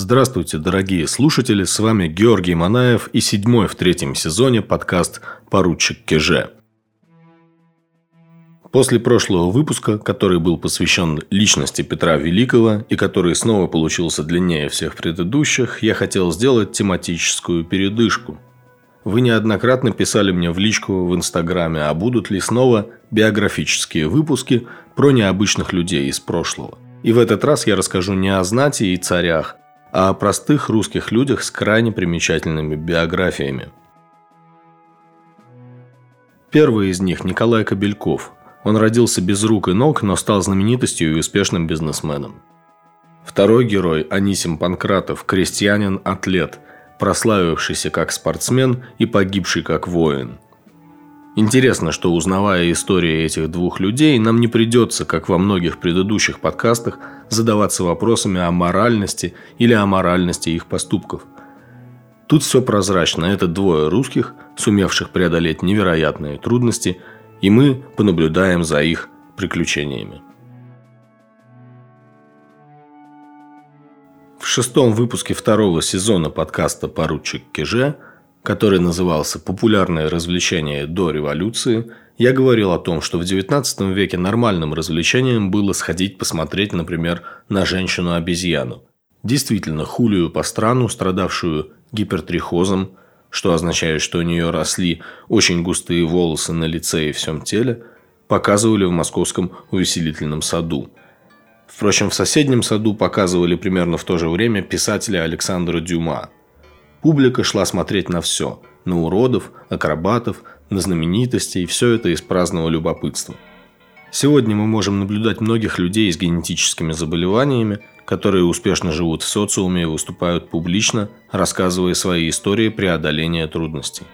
Здравствуйте, дорогие слушатели, с вами Георгий Манаев и седьмой в третьем сезоне подкаст «Поручик Кеже». После прошлого выпуска, который был посвящен личности Петра Великого и который снова получился длиннее всех предыдущих, я хотел сделать тематическую передышку. Вы неоднократно писали мне в личку в Инстаграме, а будут ли снова биографические выпуски про необычных людей из прошлого. И в этот раз я расскажу не о знати и царях, а о простых русских людях с крайне примечательными биографиями. Первый из них – Николай Кобельков. Он родился без рук и ног, но стал знаменитостью и успешным бизнесменом. Второй герой – Анисим Панкратов, крестьянин-атлет, прославившийся как спортсмен и погибший как воин – Интересно, что узнавая истории этих двух людей, нам не придется, как во многих предыдущих подкастах, задаваться вопросами о моральности или о моральности их поступков. Тут все прозрачно. Это двое русских, сумевших преодолеть невероятные трудности, и мы понаблюдаем за их приключениями. В шестом выпуске второго сезона подкаста «Поручик Кеже» который назывался «Популярное развлечение до революции», я говорил о том, что в XIX веке нормальным развлечением было сходить посмотреть, например, на женщину-обезьяну. Действительно, Хулию по страну, страдавшую гипертрихозом, что означает, что у нее росли очень густые волосы на лице и всем теле, показывали в московском увеселительном саду. Впрочем, в соседнем саду показывали примерно в то же время писателя Александра Дюма – Публика шла смотреть на все – на уродов, акробатов, на знаменитостей, все это из праздного любопытства. Сегодня мы можем наблюдать многих людей с генетическими заболеваниями, которые успешно живут в социуме и выступают публично, рассказывая свои истории преодоления трудностей.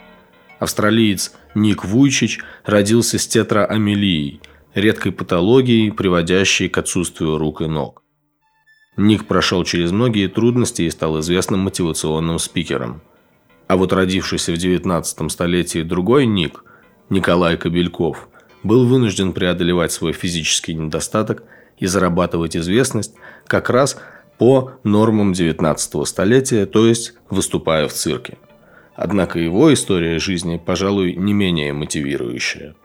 Австралиец Ник Вуйчич родился с тетраамелией, редкой патологией, приводящей к отсутствию рук и ног. Ник прошел через многие трудности и стал известным мотивационным спикером. А вот родившийся в 19 столетии другой Ник, Николай Кобельков, был вынужден преодолевать свой физический недостаток и зарабатывать известность как раз по нормам 19 столетия, то есть выступая в цирке. Однако его история жизни, пожалуй, не менее мотивирующая –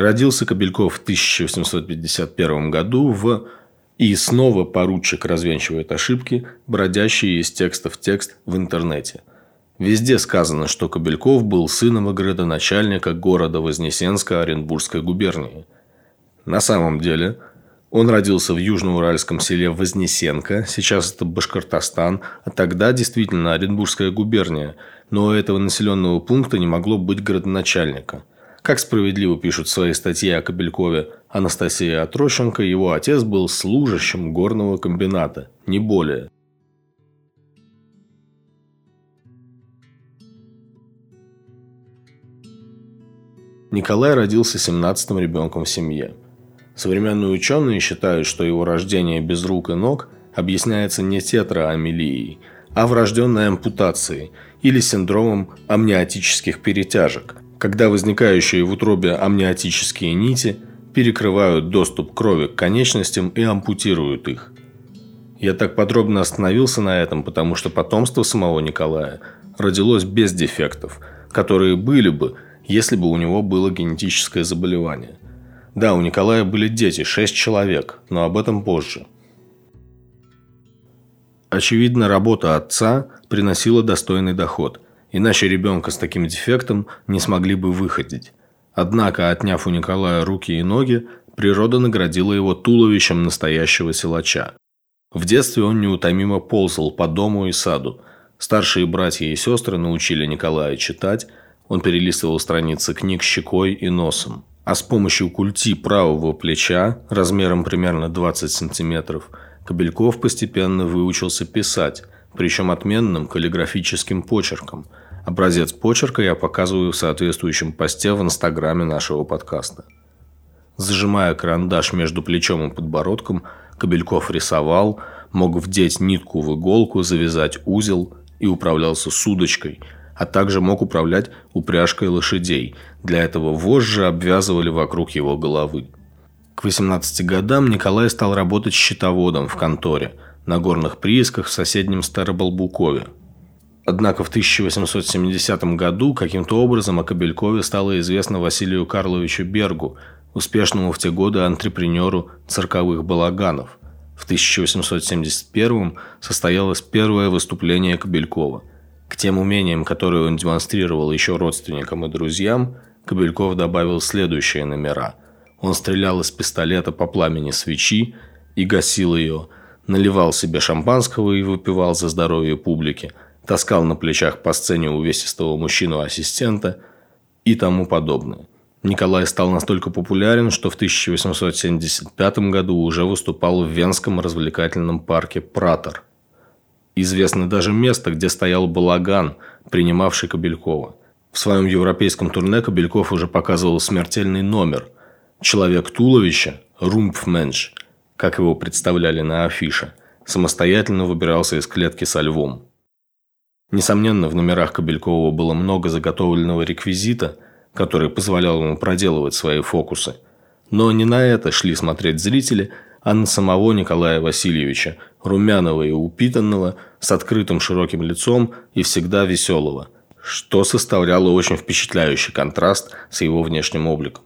Родился Кобельков в 1851 году в и снова поручик развенчивает ошибки, бродящие из текста в текст в интернете. Везде сказано, что Кобельков был сыном градоначальника города Вознесенска Оренбургской губернии. На самом деле, он родился в южноуральском селе Вознесенка, сейчас это Башкортостан, а тогда действительно Оренбургская губерния, но у этого населенного пункта не могло быть градоначальника – как справедливо пишут в своей статье о Кобелькове Анастасия Отрощенко, его отец был служащим горного комбината, не более. Николай родился 17-м ребенком в семье. Современные ученые считают, что его рождение без рук и ног объясняется не тетраамелией, а врожденной ампутацией или синдромом амниотических перетяжек, когда возникающие в утробе амниотические нити перекрывают доступ крови к конечностям и ампутируют их. Я так подробно остановился на этом, потому что потомство самого Николая родилось без дефектов, которые были бы, если бы у него было генетическое заболевание. Да, у Николая были дети, шесть человек, но об этом позже. Очевидно, работа отца приносила достойный доход – Иначе ребенка с таким дефектом не смогли бы выходить. Однако, отняв у Николая руки и ноги, природа наградила его туловищем настоящего силача. В детстве он неутомимо ползал по дому и саду. Старшие братья и сестры научили Николая читать, он перелистывал страницы книг щекой и носом. А с помощью культи правого плеча, размером примерно 20 сантиметров, Кобельков постепенно выучился писать, причем отменным каллиграфическим почерком – Образец почерка я показываю в соответствующем посте в инстаграме нашего подкаста. Зажимая карандаш между плечом и подбородком, Кобельков рисовал, мог вдеть нитку в иголку, завязать узел и управлялся с удочкой, а также мог управлять упряжкой лошадей. Для этого вожжи обвязывали вокруг его головы. К К 18 годам Николай стал работать счетоводом в конторе на горных приисках в соседнем Старобалбукове. Однако в 1870 году каким-то образом о Кобелькове стало известно Василию Карловичу Бергу, успешному в те годы антрепренеру цирковых балаганов. В 1871 состоялось первое выступление Кобелькова. К тем умениям, которые он демонстрировал еще родственникам и друзьям, Кобельков добавил следующие номера – он стрелял из пистолета по пламени свечи и гасил ее, наливал себе шампанского и выпивал за здоровье публики, таскал на плечах по сцене увесистого мужчину-ассистента и тому подобное. Николай стал настолько популярен, что в 1875 году уже выступал в Венском развлекательном парке «Пратор». Известно даже место, где стоял балаган, принимавший Кобелькова. В своем европейском турне Кобельков уже показывал смертельный номер – Человек туловища, румпфменш, как его представляли на афише, самостоятельно выбирался из клетки со львом. Несомненно, в номерах Кобелькова было много заготовленного реквизита, который позволял ему проделывать свои фокусы. Но не на это шли смотреть зрители, а на самого Николая Васильевича, румяного и упитанного, с открытым широким лицом и всегда веселого, что составляло очень впечатляющий контраст с его внешним обликом.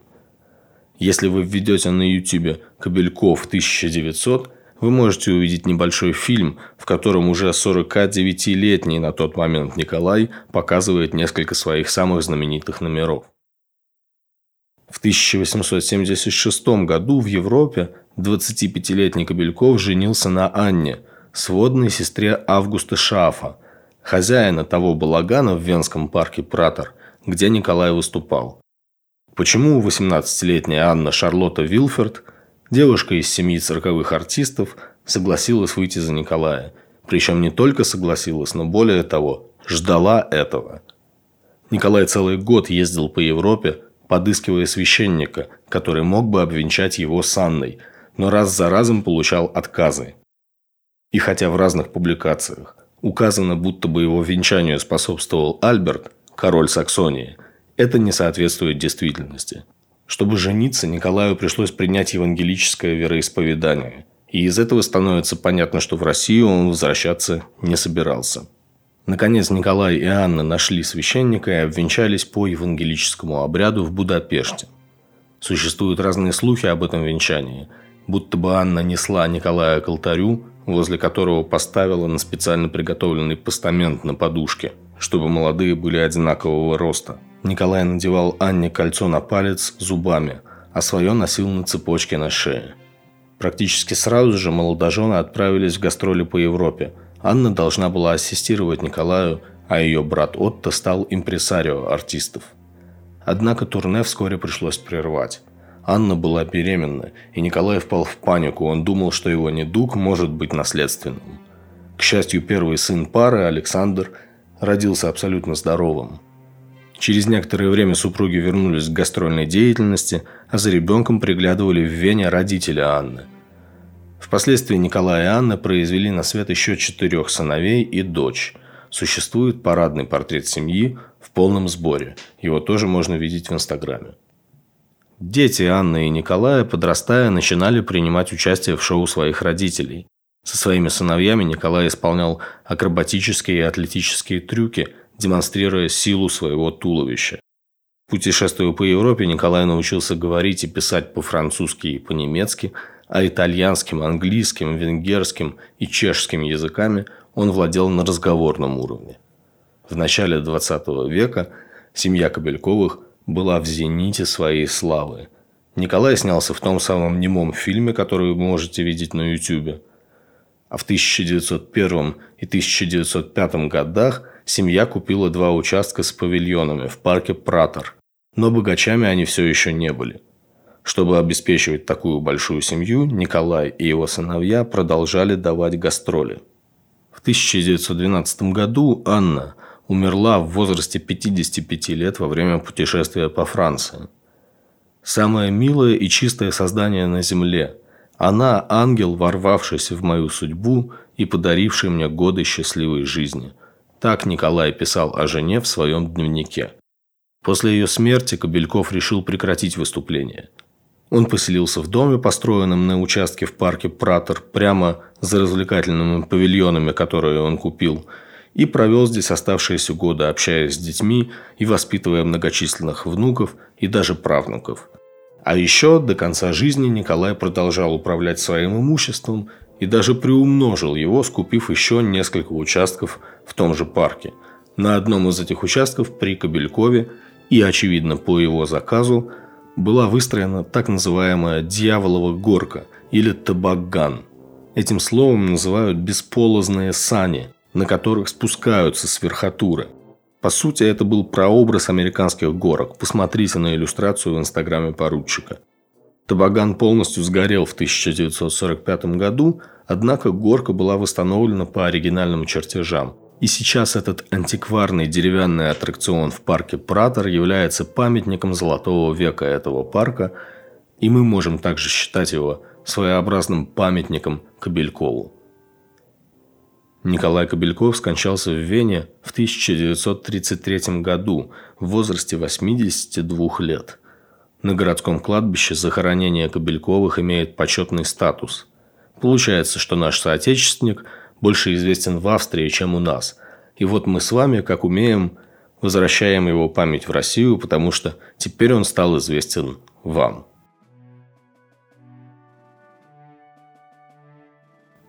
Если вы введете на YouTube «Кобельков 1900», вы можете увидеть небольшой фильм, в котором уже 49-летний на тот момент Николай показывает несколько своих самых знаменитых номеров. В 1876 году в Европе 25-летний Кобельков женился на Анне, сводной сестре Августа Шафа, хозяина того балагана в Венском парке Пратор, где Николай выступал. Почему 18-летняя Анна Шарлотта Вилфорд, девушка из семьи цирковых артистов, согласилась выйти за Николая? Причем не только согласилась, но более того, ждала этого. Николай целый год ездил по Европе, подыскивая священника, который мог бы обвенчать его с Анной, но раз за разом получал отказы. И хотя в разных публикациях указано, будто бы его венчанию способствовал Альберт, король Саксонии – это не соответствует действительности. Чтобы жениться, Николаю пришлось принять евангелическое вероисповедание. И из этого становится понятно, что в Россию он возвращаться не собирался. Наконец Николай и Анна нашли священника и обвенчались по евангелическому обряду в Будапеште. Существуют разные слухи об этом венчании, будто бы Анна несла Николая к алтарю, возле которого поставила на специально приготовленный постамент на подушке, чтобы молодые были одинакового роста – Николай надевал Анне кольцо на палец зубами, а свое носил на цепочке на шее. Практически сразу же молодожены отправились в гастроли по Европе. Анна должна была ассистировать Николаю, а ее брат Отто стал импресарио артистов. Однако турне вскоре пришлось прервать. Анна была беременна, и Николай впал в панику. Он думал, что его недуг может быть наследственным. К счастью, первый сын пары, Александр, родился абсолютно здоровым. Через некоторое время супруги вернулись к гастрольной деятельности, а за ребенком приглядывали в Вене родители Анны. Впоследствии Николай и Анна произвели на свет еще четырех сыновей и дочь. Существует парадный портрет семьи в полном сборе. Его тоже можно видеть в Инстаграме. Дети Анны и Николая, подрастая, начинали принимать участие в шоу своих родителей. Со своими сыновьями Николай исполнял акробатические и атлетические трюки – демонстрируя силу своего туловища. Путешествуя по Европе, Николай научился говорить и писать по-французски и по-немецки, а итальянским, английским, венгерским и чешским языками он владел на разговорном уровне. В начале XX века семья Кобельковых была в зените своей славы. Николай снялся в том самом немом фильме, который вы можете видеть на YouTube. А в 1901 и 1905 годах – семья купила два участка с павильонами в парке Пратор, но богачами они все еще не были. Чтобы обеспечивать такую большую семью, Николай и его сыновья продолжали давать гастроли. В 1912 году Анна умерла в возрасте 55 лет во время путешествия по Франции. Самое милое и чистое создание на земле. Она – ангел, ворвавшийся в мою судьбу и подаривший мне годы счастливой жизни – так Николай писал о жене в своем дневнике. После ее смерти Кобельков решил прекратить выступление. Он поселился в доме, построенном на участке в парке Пратер, прямо за развлекательными павильонами, которые он купил, и провел здесь оставшиеся годы, общаясь с детьми и воспитывая многочисленных внуков и даже правнуков. А еще до конца жизни Николай продолжал управлять своим имуществом и даже приумножил его, скупив еще несколько участков в том же парке. На одном из этих участков при Кобелькове и, очевидно, по его заказу – была выстроена так называемая «дьяволова горка» или «табаган». Этим словом называют бесполозные сани, на которых спускаются с верхотуры. По сути, это был прообраз американских горок. Посмотрите на иллюстрацию в инстаграме поручика. Табаган полностью сгорел в 1945 году, однако горка была восстановлена по оригинальным чертежам – и сейчас этот антикварный деревянный аттракцион в парке Пратер является памятником золотого века этого парка, и мы можем также считать его своеобразным памятником Кобелькову. Николай Кобельков скончался в Вене в 1933 году в возрасте 82 лет. На городском кладбище захоронение Кобельковых имеет почетный статус. Получается, что наш соотечественник – больше известен в Австрии, чем у нас. И вот мы с вами, как умеем, возвращаем его память в Россию, потому что теперь он стал известен вам.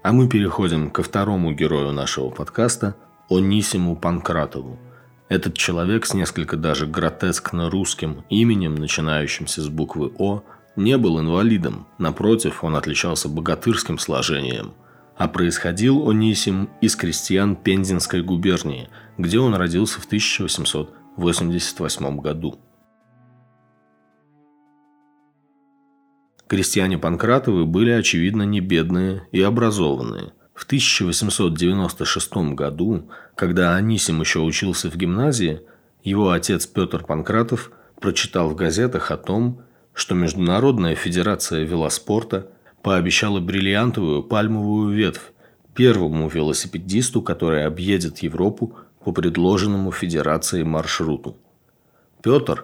А мы переходим ко второму герою нашего подкаста – Онисиму Панкратову. Этот человек с несколько даже гротескно русским именем, начинающимся с буквы «О», не был инвалидом. Напротив, он отличался богатырским сложением – а происходил Онисим из крестьян Пензенской губернии, где он родился в 1888 году. Крестьяне Панкратовы были, очевидно, не бедные и образованные. В 1896 году, когда Анисим еще учился в гимназии, его отец Петр Панкратов прочитал в газетах о том, что Международная федерация велоспорта пообещала бриллиантовую пальмовую ветвь первому велосипедисту, который объедет Европу по предложенному Федерацией маршруту. Петр,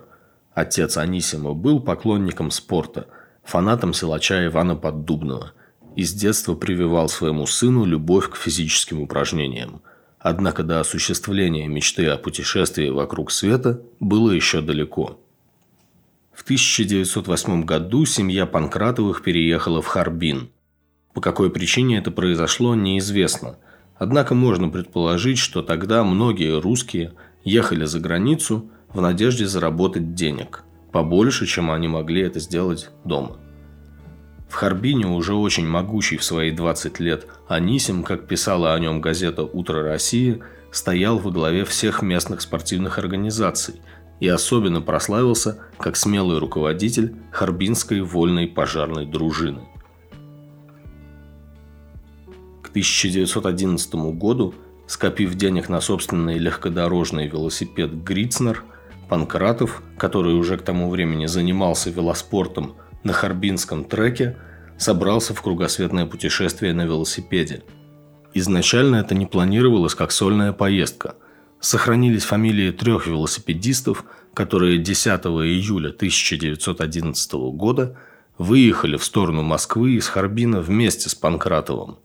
отец Анисима, был поклонником спорта, фанатом силача Ивана Поддубного и с детства прививал своему сыну любовь к физическим упражнениям. Однако до осуществления мечты о путешествии вокруг света было еще далеко – в 1908 году семья Панкратовых переехала в Харбин. По какой причине это произошло, неизвестно. Однако можно предположить, что тогда многие русские ехали за границу в надежде заработать денег. Побольше, чем они могли это сделать дома. В Харбине уже очень могучий в свои 20 лет Анисим, как писала о нем газета «Утро России», стоял во главе всех местных спортивных организаций – и особенно прославился как смелый руководитель Харбинской вольной пожарной дружины. К 1911 году, скопив денег на собственный легкодорожный велосипед «Грицнер», Панкратов, который уже к тому времени занимался велоспортом на Харбинском треке, собрался в кругосветное путешествие на велосипеде. Изначально это не планировалось как сольная поездка – Сохранились фамилии трех велосипедистов, которые 10 июля 1911 года выехали в сторону Москвы из Харбина вместе с Панкратовым.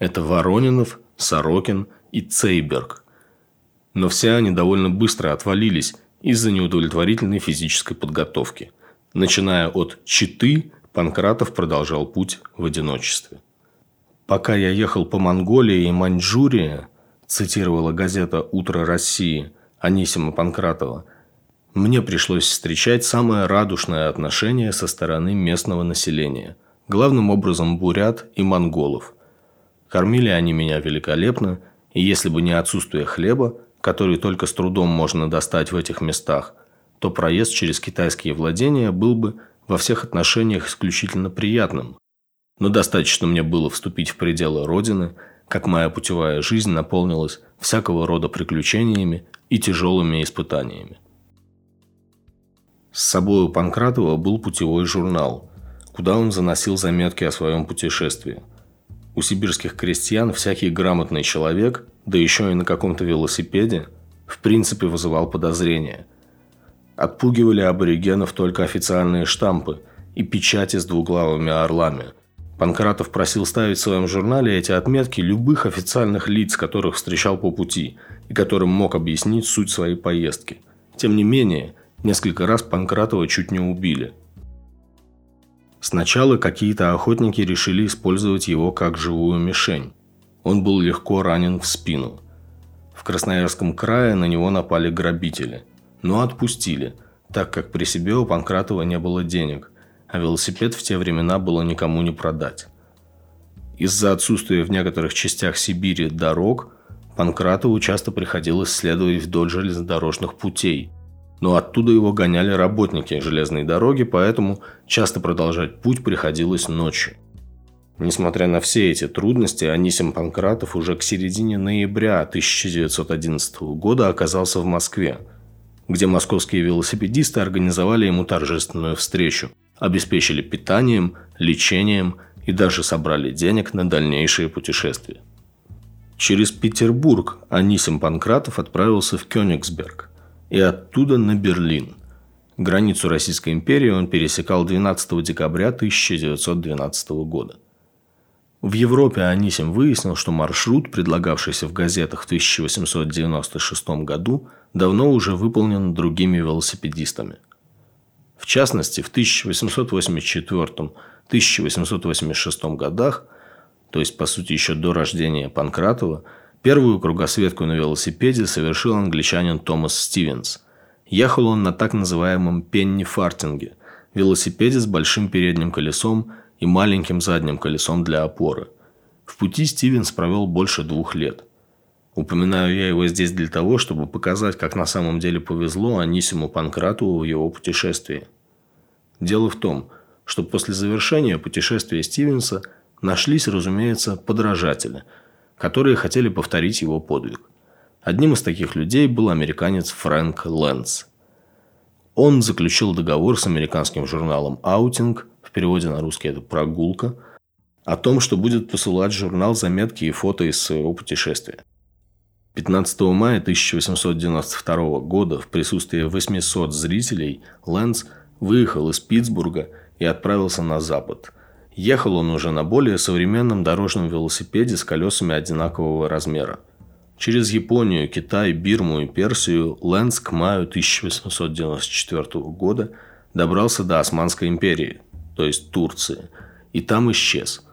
Это Воронинов, Сорокин и Цейберг. Но все они довольно быстро отвалились из-за неудовлетворительной физической подготовки. Начиная от Читы, Панкратов продолжал путь в одиночестве. Пока я ехал по Монголии и Маньчжурии, цитировала газета «Утро России» Анисима Панкратова, мне пришлось встречать самое радушное отношение со стороны местного населения, главным образом бурят и монголов. Кормили они меня великолепно, и если бы не отсутствие хлеба, который только с трудом можно достать в этих местах, то проезд через китайские владения был бы во всех отношениях исключительно приятным. Но достаточно мне было вступить в пределы Родины – как моя путевая жизнь наполнилась всякого рода приключениями и тяжелыми испытаниями. С собой у Панкратова был путевой журнал, куда он заносил заметки о своем путешествии. У сибирских крестьян всякий грамотный человек, да еще и на каком-то велосипеде, в принципе вызывал подозрения. Отпугивали аборигенов только официальные штампы и печати с двуглавыми орлами. Панкратов просил ставить в своем журнале эти отметки любых официальных лиц, которых встречал по пути, и которым мог объяснить суть своей поездки. Тем не менее, несколько раз Панкратова чуть не убили. Сначала какие-то охотники решили использовать его как живую мишень. Он был легко ранен в спину. В Красноярском крае на него напали грабители, но отпустили, так как при себе у Панкратова не было денег, а велосипед в те времена было никому не продать. Из-за отсутствия в некоторых частях Сибири дорог, Панкратову часто приходилось следовать вдоль железнодорожных путей, но оттуда его гоняли работники железной дороги, поэтому часто продолжать путь приходилось ночью. Несмотря на все эти трудности, Анисим Панкратов уже к середине ноября 1911 года оказался в Москве, где московские велосипедисты организовали ему торжественную встречу, обеспечили питанием, лечением и даже собрали денег на дальнейшие путешествия. Через Петербург Анисим Панкратов отправился в Кёнигсберг и оттуда на Берлин. Границу Российской империи он пересекал 12 декабря 1912 года. В Европе Анисим выяснил, что маршрут, предлагавшийся в газетах в 1896 году, давно уже выполнен другими велосипедистами. В частности, в 1884-1886 годах, то есть, по сути, еще до рождения Панкратова, первую кругосветку на велосипеде совершил англичанин Томас Стивенс. Ехал он на так называемом пенни-фартинге – велосипеде с большим передним колесом – и маленьким задним колесом для опоры. В пути Стивенс провел больше двух лет. Упоминаю я его здесь для того, чтобы показать, как на самом деле повезло Анисиму Панкратову в его путешествии. Дело в том, что после завершения путешествия Стивенса нашлись, разумеется, подражатели, которые хотели повторить его подвиг. Одним из таких людей был американец Фрэнк Лэнс. Он заключил договор с американским журналом «Аутинг» переводе на русский это «прогулка», о том, что будет посылать журнал заметки и фото из своего путешествия. 15 мая 1892 года в присутствии 800 зрителей Лэнс выехал из Питтсбурга и отправился на запад. Ехал он уже на более современном дорожном велосипеде с колесами одинакового размера. Через Японию, Китай, Бирму и Персию Лэнс к маю 1894 года добрался до Османской империи, то есть Турции, и там исчез.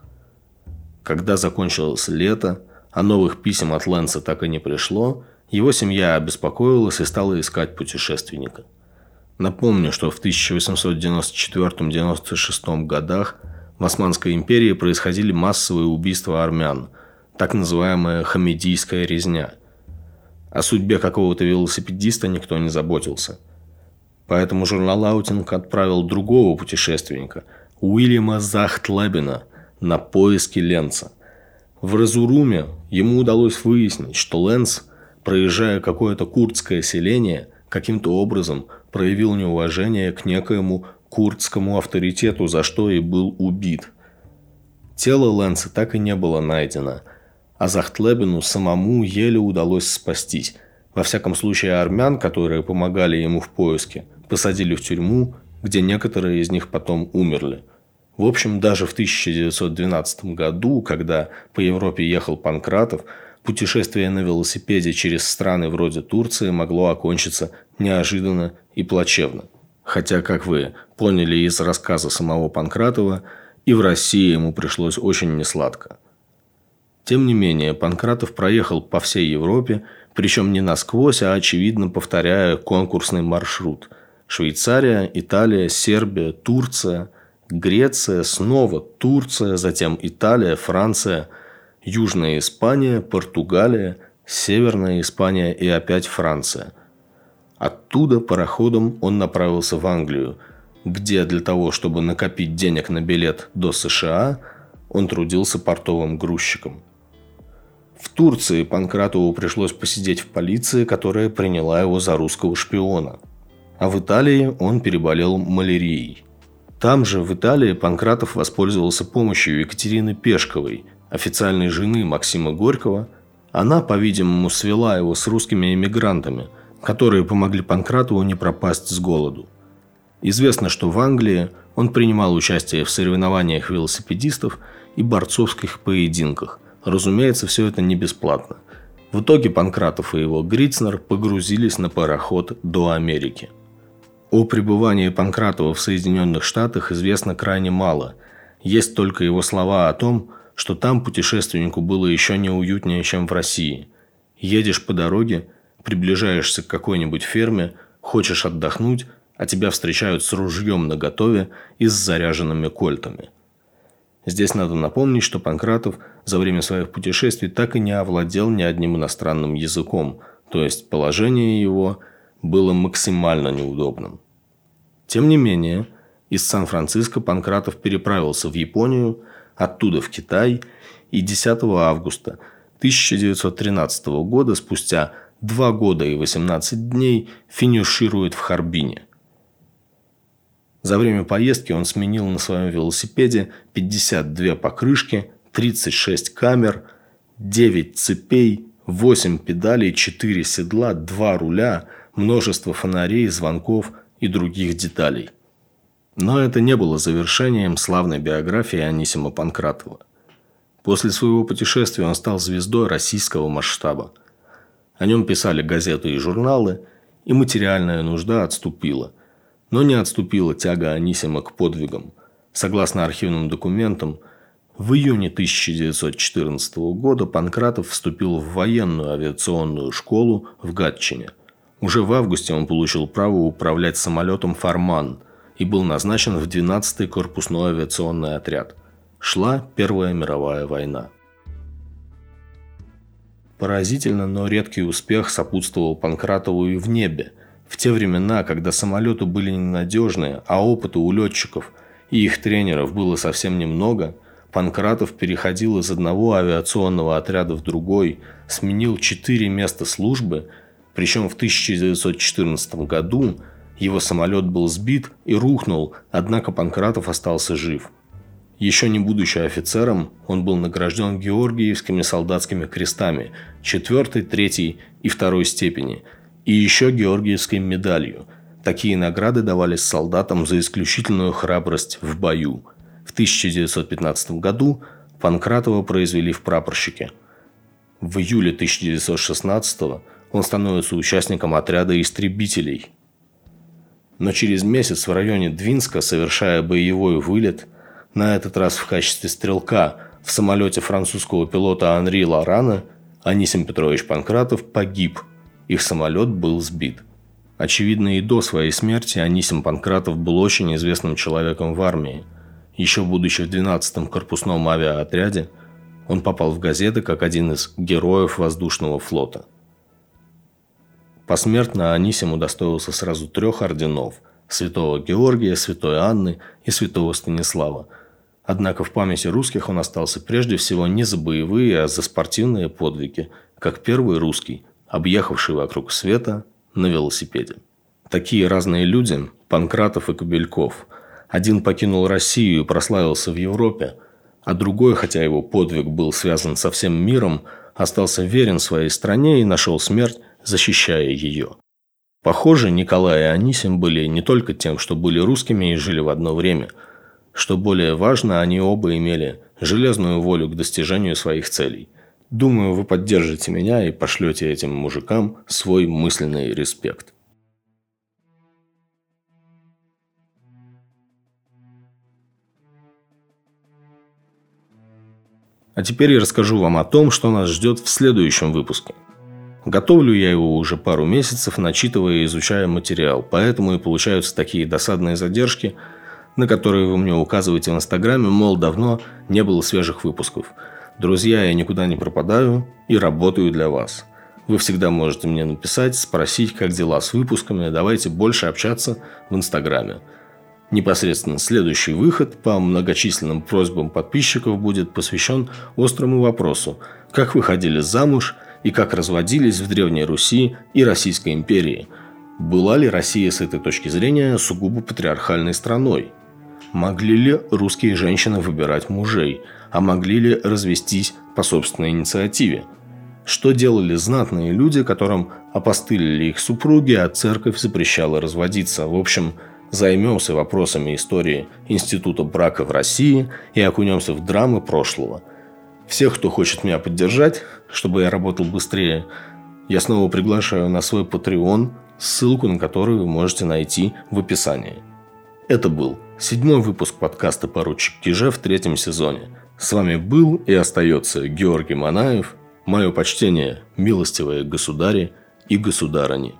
Когда закончилось лето, а новых писем от Лэнса так и не пришло, его семья обеспокоилась и стала искать путешественника. Напомню, что в 1894-96 годах в Османской империи происходили массовые убийства армян, так называемая хамедийская резня. О судьбе какого-то велосипедиста никто не заботился – Поэтому журнал «Аутинг» отправил другого путешественника, Уильяма Захтлебена, на поиски Ленца. В Разуруме ему удалось выяснить, что Ленц, проезжая какое-то курдское селение, каким-то образом проявил неуважение к некоему курдскому авторитету, за что и был убит. Тело Ленца так и не было найдено, а Захтлебену самому еле удалось спастись. Во всяком случае, армян, которые помогали ему в поиске – посадили в тюрьму, где некоторые из них потом умерли. В общем, даже в 1912 году, когда по Европе ехал Панкратов, путешествие на велосипеде через страны вроде Турции могло окончиться неожиданно и плачевно. Хотя, как вы поняли из рассказа самого Панкратова, и в России ему пришлось очень несладко. Тем не менее, Панкратов проехал по всей Европе, причем не насквозь, а очевидно повторяя конкурсный маршрут – Швейцария, Италия, Сербия, Турция, Греция, снова Турция, затем Италия, Франция, Южная Испания, Португалия, Северная Испания и опять Франция. Оттуда пароходом он направился в Англию, где для того, чтобы накопить денег на билет до США, он трудился портовым грузчиком. В Турции Панкратову пришлось посидеть в полиции, которая приняла его за русского шпиона – а в Италии он переболел малярией. Там же, в Италии, Панкратов воспользовался помощью Екатерины Пешковой, официальной жены Максима Горького. Она, по-видимому, свела его с русскими эмигрантами, которые помогли Панкратову не пропасть с голоду. Известно, что в Англии Он принимал участие в соревнованиях велосипедистов и борцовских поединках. Разумеется, все это не бесплатно. В итоге Панкратов и его Грицнер погрузились на пароход до Америки. О пребывании Панкратова в Соединенных Штатах известно крайне мало. Есть только его слова о том, что там путешественнику было еще неуютнее, чем в России. Едешь по дороге, приближаешься к какой-нибудь ферме, хочешь отдохнуть, а тебя встречают с ружьем наготове и с заряженными кольтами. Здесь надо напомнить, что Панкратов за время своих путешествий так и не овладел ни одним иностранным языком, то есть положение его было максимально неудобным. Тем не менее, из Сан-Франциско Панкратов переправился в Японию, оттуда в Китай, и 10 августа 1913 года, спустя 2 года и 18 дней, финиширует в Харбине – за время поездки он сменил на своем велосипеде 52 покрышки, 36 камер, 9 цепей, 8 педалей, 4 седла, 2 руля, множество фонарей, звонков и других деталей. Но это не было завершением славной биографии Анисима Панкратова. После своего путешествия он стал звездой российского масштаба. О нем писали газеты и журналы, и материальная нужда отступила – но не отступила тяга Анисима к подвигам. Согласно архивным документам, в июне 1914 года Панкратов вступил в военную авиационную школу в Гатчине. Уже в августе он получил право управлять самолетом «Фарман» и был назначен в 12-й корпусной авиационный отряд. Шла Первая мировая война. Поразительно, но редкий успех сопутствовал Панкратову и в небе – в те времена, когда самолеты были ненадежные, а опыта у летчиков и их тренеров было совсем немного, Панкратов переходил из одного авиационного отряда в другой, сменил четыре места службы, причем в 1914 году его самолет был сбит и рухнул, однако Панкратов остался жив. Еще не будучи офицером, он был награжден Георгиевскими солдатскими крестами 4, 3 и 2 степени – и еще Георгиевской медалью. Такие награды давались солдатам за исключительную храбрость в бою. В 1915 году Панкратова произвели в прапорщике. В июле 1916 он становится участником отряда истребителей. Но через месяц в районе Двинска, совершая боевой вылет, на этот раз в качестве стрелка в самолете французского пилота Анри Лорана, Анисим Петрович Панкратов погиб – их самолет был сбит. Очевидно, и до своей смерти Анисим Панкратов был очень известным человеком в армии. Еще будучи в 12-м корпусном авиаотряде, он попал в газеты как один из героев воздушного флота. Посмертно Анисим удостоился сразу трех орденов – Святого Георгия, Святой Анны и Святого Станислава. Однако в памяти русских он остался прежде всего не за боевые, а за спортивные подвиги, как первый русский, объехавший вокруг света на велосипеде. Такие разные люди – Панкратов и Кобельков. Один покинул Россию и прославился в Европе, а другой, хотя его подвиг был связан со всем миром, остался верен своей стране и нашел смерть, защищая ее. Похоже, Николай и Анисим были не только тем, что были русскими и жили в одно время. Что более важно, они оба имели железную волю к достижению своих целей. Думаю, вы поддержите меня и пошлете этим мужикам свой мысленный респект. А теперь я расскажу вам о том, что нас ждет в следующем выпуске. Готовлю я его уже пару месяцев, начитывая и изучая материал, поэтому и получаются такие досадные задержки, на которые вы мне указываете в Инстаграме, мол, давно не было свежих выпусков – Друзья, я никуда не пропадаю и работаю для вас. Вы всегда можете мне написать, спросить, как дела с выпусками. Давайте больше общаться в Инстаграме. Непосредственно следующий выход по многочисленным просьбам подписчиков будет посвящен острому вопросу, как выходили замуж и как разводились в Древней Руси и Российской империи. Была ли Россия с этой точки зрения сугубо патриархальной страной? Могли ли русские женщины выбирать мужей – а могли ли развестись по собственной инициативе. Что делали знатные люди, которым опостылили их супруги, а церковь запрещала разводиться. В общем, займемся вопросами истории Института брака в России и окунемся в драмы прошлого. Всех, кто хочет меня поддержать, чтобы я работал быстрее, я снова приглашаю на свой Patreon, ссылку на который вы можете найти в описании. Это был седьмой выпуск подкаста «Поручик Киже» в третьем сезоне. С вами был и остается Георгий Манаев. Мое почтение, милостивые государи и государыни.